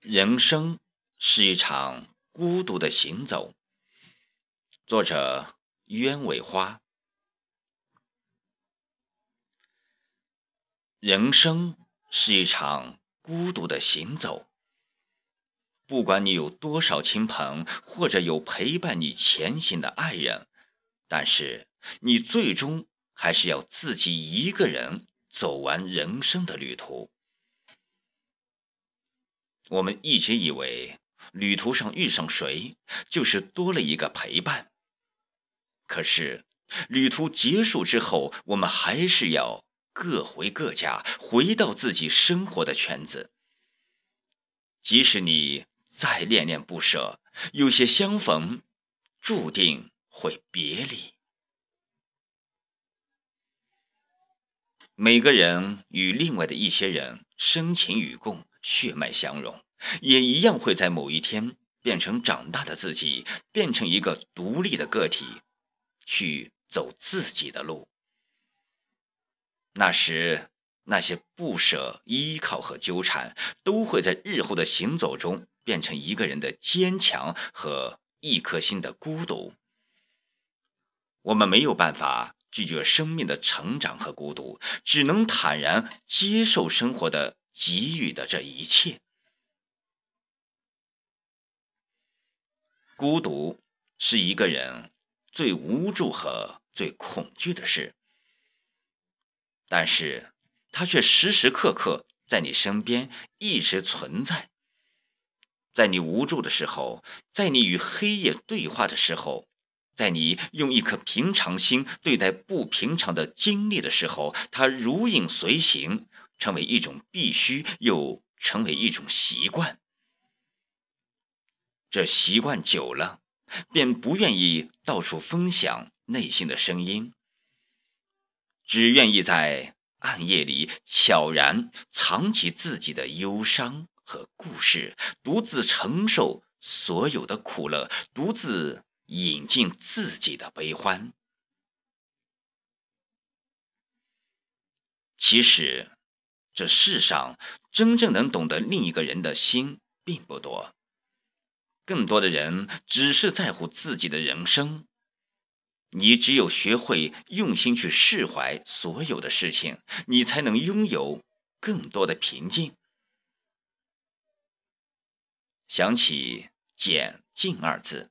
人生是一场孤独的行走。作者：鸢尾花。人生是一场孤独的行走。不管你有多少亲朋，或者有陪伴你前行的爱人，但是你最终还是要自己一个人走完人生的旅途。我们一直以为，旅途上遇上谁，就是多了一个陪伴。可是，旅途结束之后，我们还是要各回各家，回到自己生活的圈子。即使你再恋恋不舍，有些相逢，注定会别离。每个人与另外的一些人深情与共。血脉相融，也一样会在某一天变成长大的自己，变成一个独立的个体，去走自己的路。那时，那些不舍、依靠和纠缠，都会在日后的行走中变成一个人的坚强和一颗心的孤独。我们没有办法拒绝生命的成长和孤独，只能坦然接受生活的。给予的这一切，孤独是一个人最无助和最恐惧的事，但是它却时时刻刻在你身边一直存在。在你无助的时候，在你与黑夜对话的时候，在你用一颗平常心对待不平常的经历的时候，它如影随形。成为一种必须，又成为一种习惯。这习惯久了，便不愿意到处分享内心的声音，只愿意在暗夜里悄然藏起自己的忧伤和故事，独自承受所有的苦乐，独自饮尽自己的悲欢。其实。这世上真正能懂得另一个人的心并不多，更多的人只是在乎自己的人生。你只有学会用心去释怀所有的事情，你才能拥有更多的平静。想起“简静”二字，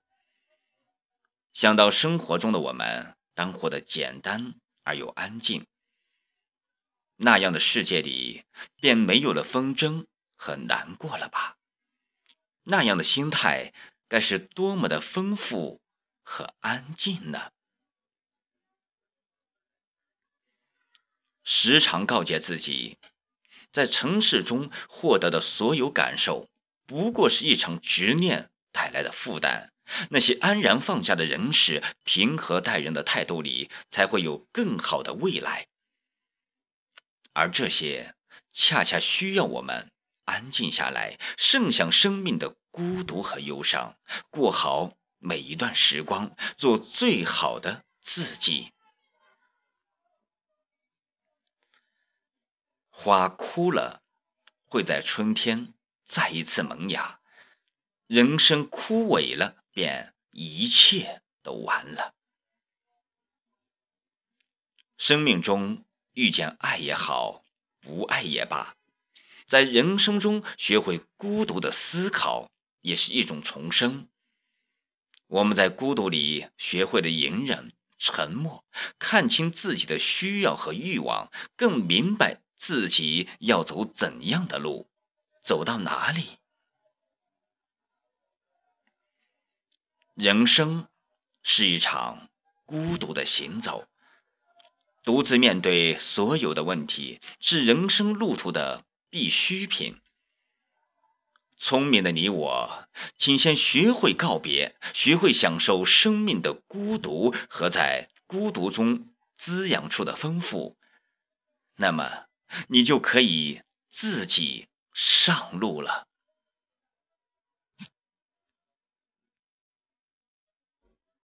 想到生活中的我们，当活得简单而又安静。那样的世界里，便没有了纷争和难过了吧？那样的心态，该是多么的丰富和安静呢？时常告诫自己，在城市中获得的所有感受，不过是一场执念带来的负担。那些安然放下的人事，平和待人的态度里，才会有更好的未来。而这些，恰恰需要我们安静下来，盛享生命的孤独和忧伤，过好每一段时光，做最好的自己。花枯了，会在春天再一次萌芽；人生枯萎了，便一切都完了。生命中。遇见爱也好，不爱也罢，在人生中学会孤独的思考，也是一种重生。我们在孤独里学会了隐忍、沉默，看清自己的需要和欲望，更明白自己要走怎样的路，走到哪里。人生是一场孤独的行走。独自面对所有的问题，是人生路途的必需品。聪明的你我，请先学会告别，学会享受生命的孤独和在孤独中滋养出的丰富，那么你就可以自己上路了。